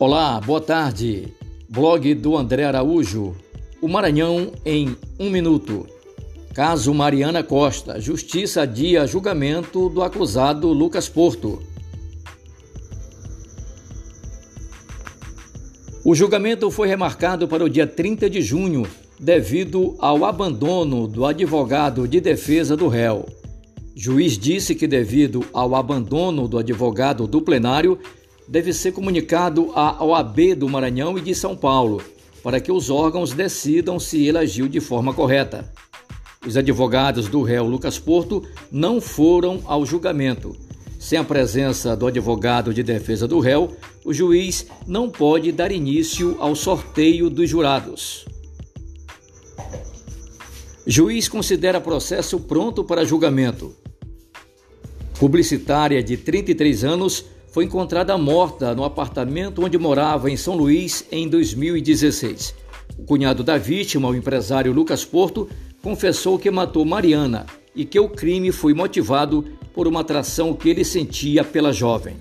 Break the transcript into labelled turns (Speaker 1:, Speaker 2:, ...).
Speaker 1: Olá, boa tarde. Blog do André Araújo. O Maranhão em um minuto. Caso Mariana Costa. Justiça adia julgamento do acusado Lucas Porto. O julgamento foi remarcado para o dia 30 de junho, devido ao abandono do advogado de defesa do réu. Juiz disse que, devido ao abandono do advogado do plenário, deve ser comunicado à OAB do Maranhão e de São Paulo, para que os órgãos decidam se ele agiu de forma correta. Os advogados do réu Lucas Porto não foram ao julgamento. Sem a presença do advogado de defesa do réu, o juiz não pode dar início ao sorteio dos jurados. Juiz considera processo pronto para julgamento. Publicitária de 33 anos foi encontrada morta no apartamento onde morava em São Luís em 2016. O cunhado da vítima, o empresário Lucas Porto, confessou que matou Mariana e que o crime foi motivado por uma atração que ele sentia pela jovem.